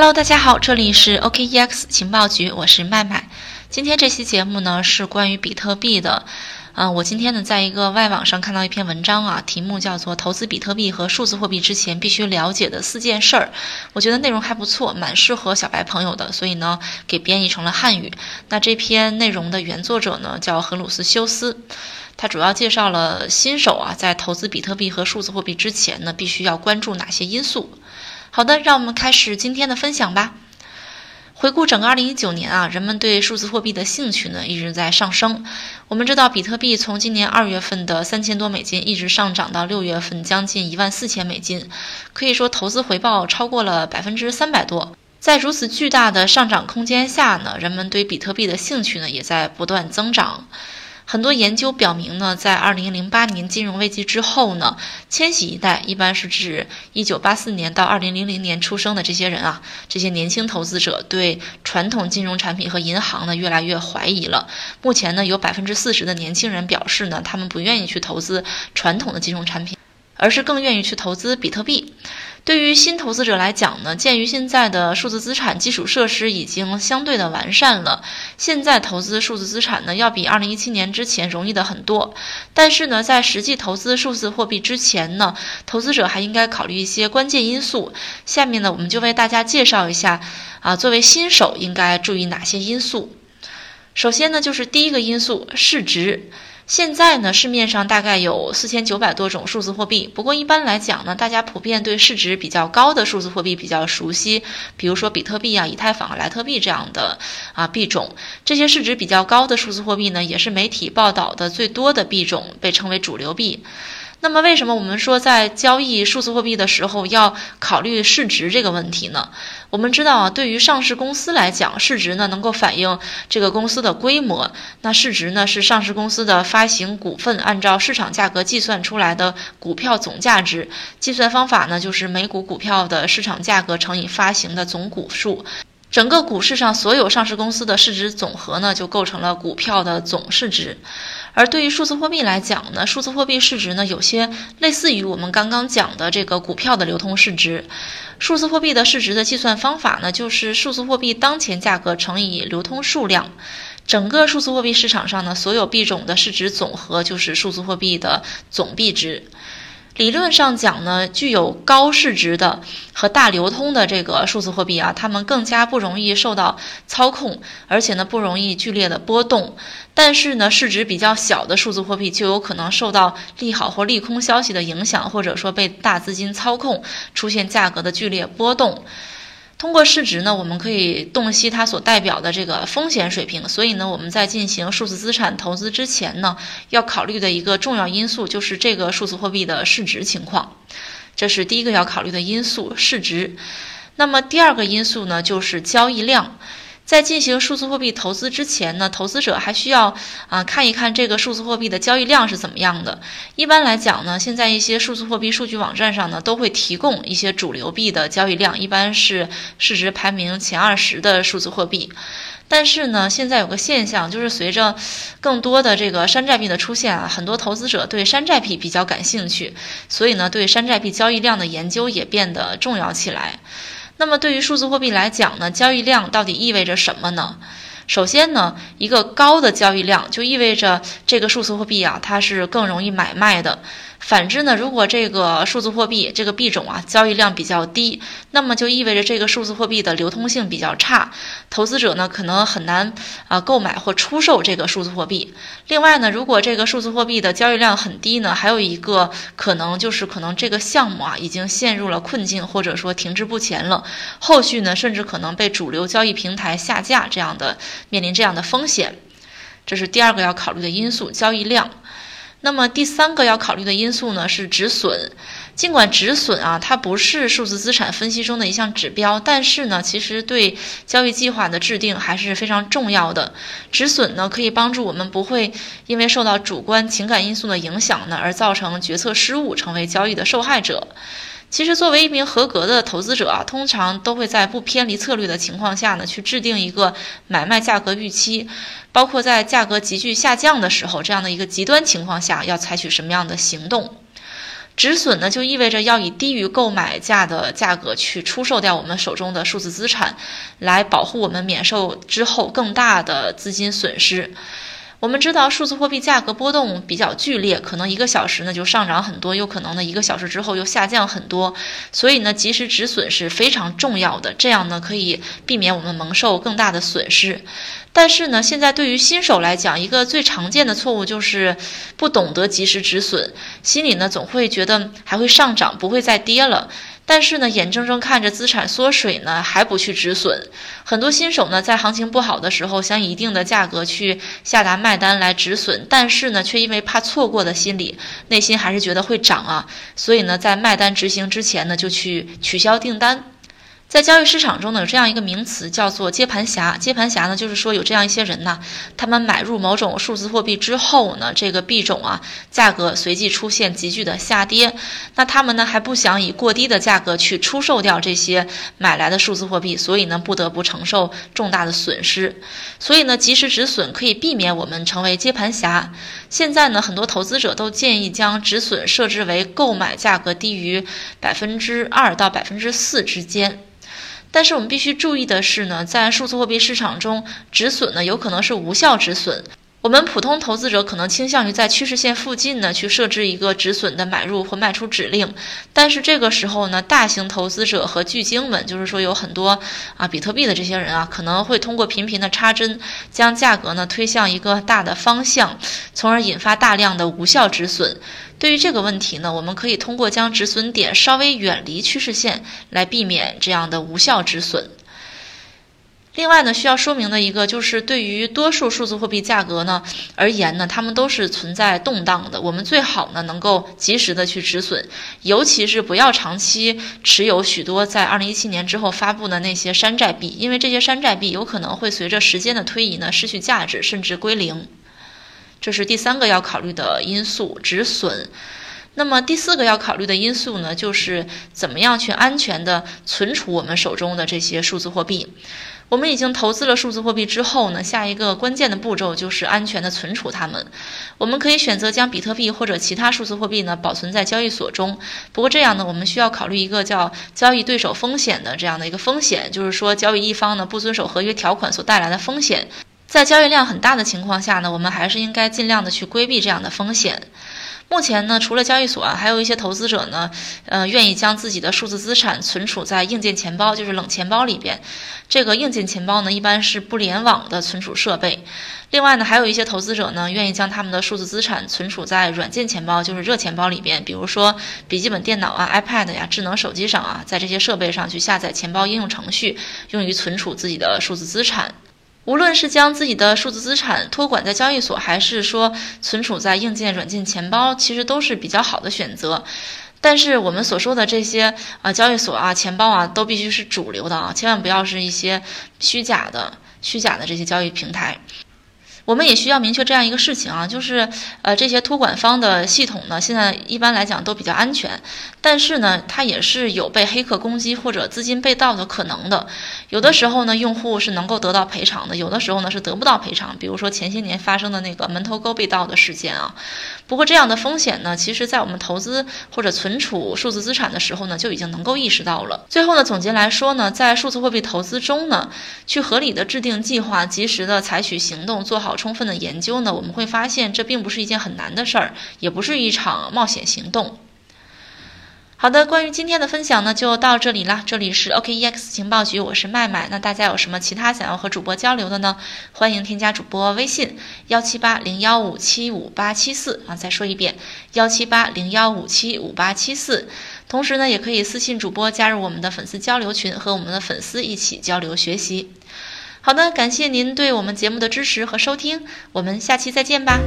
Hello，大家好，这里是 OKEX 情报局，我是麦麦。今天这期节目呢是关于比特币的。嗯，我今天呢在一个外网上看到一篇文章啊，题目叫做《投资比特币和数字货币之前必须了解的四件事儿》。我觉得内容还不错，蛮适合小白朋友的，所以呢给编译成了汉语。那这篇内容的原作者呢叫荷鲁斯修斯，他主要介绍了新手啊在投资比特币和数字货币之前呢必须要关注哪些因素。好的，让我们开始今天的分享吧。回顾整个2019年啊，人们对数字货币的兴趣呢一直在上升。我们知道，比特币从今年二月份的三千多美金一直上涨到六月份将近一万四千美金，可以说投资回报超过了百分之三百多。在如此巨大的上涨空间下呢，人们对比特币的兴趣呢也在不断增长。很多研究表明呢，在二零零八年金融危机之后呢，千禧一代一般是指一九八四年到二零零零年出生的这些人啊，这些年轻投资者对传统金融产品和银行呢越来越怀疑了。目前呢，有百分之四十的年轻人表示呢，他们不愿意去投资传统的金融产品。而是更愿意去投资比特币。对于新投资者来讲呢，鉴于现在的数字资产基础设施已经相对的完善了，现在投资数字资产呢，要比二零一七年之前容易的很多。但是呢，在实际投资数字货币之前呢，投资者还应该考虑一些关键因素。下面呢，我们就为大家介绍一下啊，作为新手应该注意哪些因素。首先呢，就是第一个因素，市值。现在呢，市面上大概有四千九百多种数字货币。不过一般来讲呢，大家普遍对市值比较高的数字货币比较熟悉，比如说比特币啊、以太坊、莱特币这样的啊币种。这些市值比较高的数字货币呢，也是媒体报道的最多的币种，被称为主流币。那么，为什么我们说在交易数字货币的时候要考虑市值这个问题呢？我们知道啊，对于上市公司来讲，市值呢能够反映这个公司的规模。那市值呢是上市公司的发行股份按照市场价格计算出来的股票总价值。计算方法呢就是每股股票的市场价格乘以发行的总股数。整个股市上所有上市公司的市值总和呢，就构成了股票的总市值。而对于数字货币来讲呢，数字货币市值呢，有些类似于我们刚刚讲的这个股票的流通市值。数字货币的市值的计算方法呢，就是数字货币当前价格乘以流通数量。整个数字货币市场上呢，所有币种的市值总和就是数字货币的总币值。理论上讲呢，具有高市值的和大流通的这个数字货币啊，它们更加不容易受到操控，而且呢不容易剧烈的波动。但是呢，市值比较小的数字货币就有可能受到利好或利空消息的影响，或者说被大资金操控，出现价格的剧烈波动。通过市值呢，我们可以洞悉它所代表的这个风险水平。所以呢，我们在进行数字资产投资之前呢，要考虑的一个重要因素就是这个数字货币的市值情况。这是第一个要考虑的因素，市值。那么第二个因素呢，就是交易量。在进行数字货币投资之前呢，投资者还需要啊看一看这个数字货币的交易量是怎么样的。一般来讲呢，现在一些数字货币数据网站上呢都会提供一些主流币的交易量，一般是市值排名前二十的数字货币。但是呢，现在有个现象，就是随着更多的这个山寨币的出现啊，很多投资者对山寨币比较感兴趣，所以呢，对山寨币交易量的研究也变得重要起来。那么对于数字货币来讲呢，交易量到底意味着什么呢？首先呢，一个高的交易量就意味着这个数字货币啊，它是更容易买卖的。反之呢，如果这个数字货币这个币种啊交易量比较低，那么就意味着这个数字货币的流通性比较差，投资者呢可能很难啊购买或出售这个数字货币。另外呢，如果这个数字货币的交易量很低呢，还有一个可能就是可能这个项目啊已经陷入了困境，或者说停滞不前了，后续呢甚至可能被主流交易平台下架这样的面临这样的风险。这是第二个要考虑的因素，交易量。那么第三个要考虑的因素呢是止损。尽管止损啊，它不是数字资产分析中的一项指标，但是呢，其实对交易计划的制定还是非常重要的。止损呢，可以帮助我们不会因为受到主观情感因素的影响呢，而造成决策失误，成为交易的受害者。其实，作为一名合格的投资者啊，通常都会在不偏离策略的情况下呢，去制定一个买卖价格预期，包括在价格急剧下降的时候，这样的一个极端情况下要采取什么样的行动。止损呢，就意味着要以低于购买价的价格去出售掉我们手中的数字资产，来保护我们免受之后更大的资金损失。我们知道数字货币价格波动比较剧烈，可能一个小时呢就上涨很多，有可能呢一个小时之后又下降很多，所以呢及时止损是非常重要的，这样呢可以避免我们蒙受更大的损失。但是呢，现在对于新手来讲，一个最常见的错误就是不懂得及时止损，心里呢总会觉得还会上涨，不会再跌了。但是呢，眼睁睁看着资产缩水呢，还不去止损。很多新手呢，在行情不好的时候，想以一定的价格去下达卖单来止损，但是呢，却因为怕错过的心理，内心还是觉得会涨啊，所以呢，在卖单执行之前呢，就去取消订单。在交易市场中呢，有这样一个名词叫做接盘侠。接盘侠呢，就是说有这样一些人呢，他们买入某种数字货币之后呢，这个币种啊价格随即出现急剧的下跌，那他们呢还不想以过低的价格去出售掉这些买来的数字货币，所以呢不得不承受重大的损失。所以呢，及时止损可以避免我们成为接盘侠。现在呢，很多投资者都建议将止损设置为购买价格低于百分之二到百分之四之间。但是我们必须注意的是呢，在数字货币市场中，止损呢有可能是无效止损。我们普通投资者可能倾向于在趋势线附近呢去设置一个止损的买入或卖出指令，但是这个时候呢，大型投资者和巨鲸们，就是说有很多啊比特币的这些人啊，可能会通过频频的插针，将价格呢推向一个大的方向，从而引发大量的无效止损。对于这个问题呢，我们可以通过将止损点稍微远离趋势线来避免这样的无效止损。另外呢，需要说明的一个就是，对于多数数字货币价格呢而言呢，它们都是存在动荡的。我们最好呢能够及时的去止损，尤其是不要长期持有许多在二零一七年之后发布的那些山寨币，因为这些山寨币有可能会随着时间的推移呢失去价值，甚至归零。这是第三个要考虑的因素，止损。那么第四个要考虑的因素呢，就是怎么样去安全的存储我们手中的这些数字货币。我们已经投资了数字货币之后呢，下一个关键的步骤就是安全的存储它们。我们可以选择将比特币或者其他数字货币呢保存在交易所中。不过这样呢，我们需要考虑一个叫交易对手风险的这样的一个风险，就是说交易一方呢不遵守合约条款所带来的风险。在交易量很大的情况下呢，我们还是应该尽量的去规避这样的风险。目前呢，除了交易所啊，还有一些投资者呢，呃，愿意将自己的数字资产存储在硬件钱包，就是冷钱包里边。这个硬件钱包呢，一般是不联网的存储设备。另外呢，还有一些投资者呢，愿意将他们的数字资产存储在软件钱包，就是热钱包里边。比如说笔记本电脑啊、iPad 呀、智能手机上啊，在这些设备上去下载钱包应用程序，用于存储自己的数字资产。无论是将自己的数字资产托管在交易所，还是说存储在硬件、软件钱包，其实都是比较好的选择。但是我们所说的这些啊，交易所啊、钱包啊，都必须是主流的啊，千万不要是一些虚假的、虚假的这些交易平台。我们也需要明确这样一个事情啊，就是呃，这些托管方的系统呢，现在一般来讲都比较安全，但是呢，它也是有被黑客攻击或者资金被盗的可能的。有的时候呢，用户是能够得到赔偿的，有的时候呢是得不到赔偿。比如说前些年发生的那个门头沟被盗的事件啊。不过这样的风险呢，其实在我们投资或者存储数字资产的时候呢，就已经能够意识到了。最后呢，总结来说呢，在数字货币投资中呢，去合理的制定计划，及时的采取行动，做好充分的研究呢，我们会发现这并不是一件很难的事儿，也不是一场冒险行动。好的，关于今天的分享呢，就到这里啦。这里是 OKEX 情报局，我是麦麦。那大家有什么其他想要和主播交流的呢？欢迎添加主播微信幺七八零幺五七五八七四啊。再说一遍幺七八零幺五七五八七四。同时呢，也可以私信主播加入我们的粉丝交流群，和我们的粉丝一起交流学习。好的，感谢您对我们节目的支持和收听，我们下期再见吧。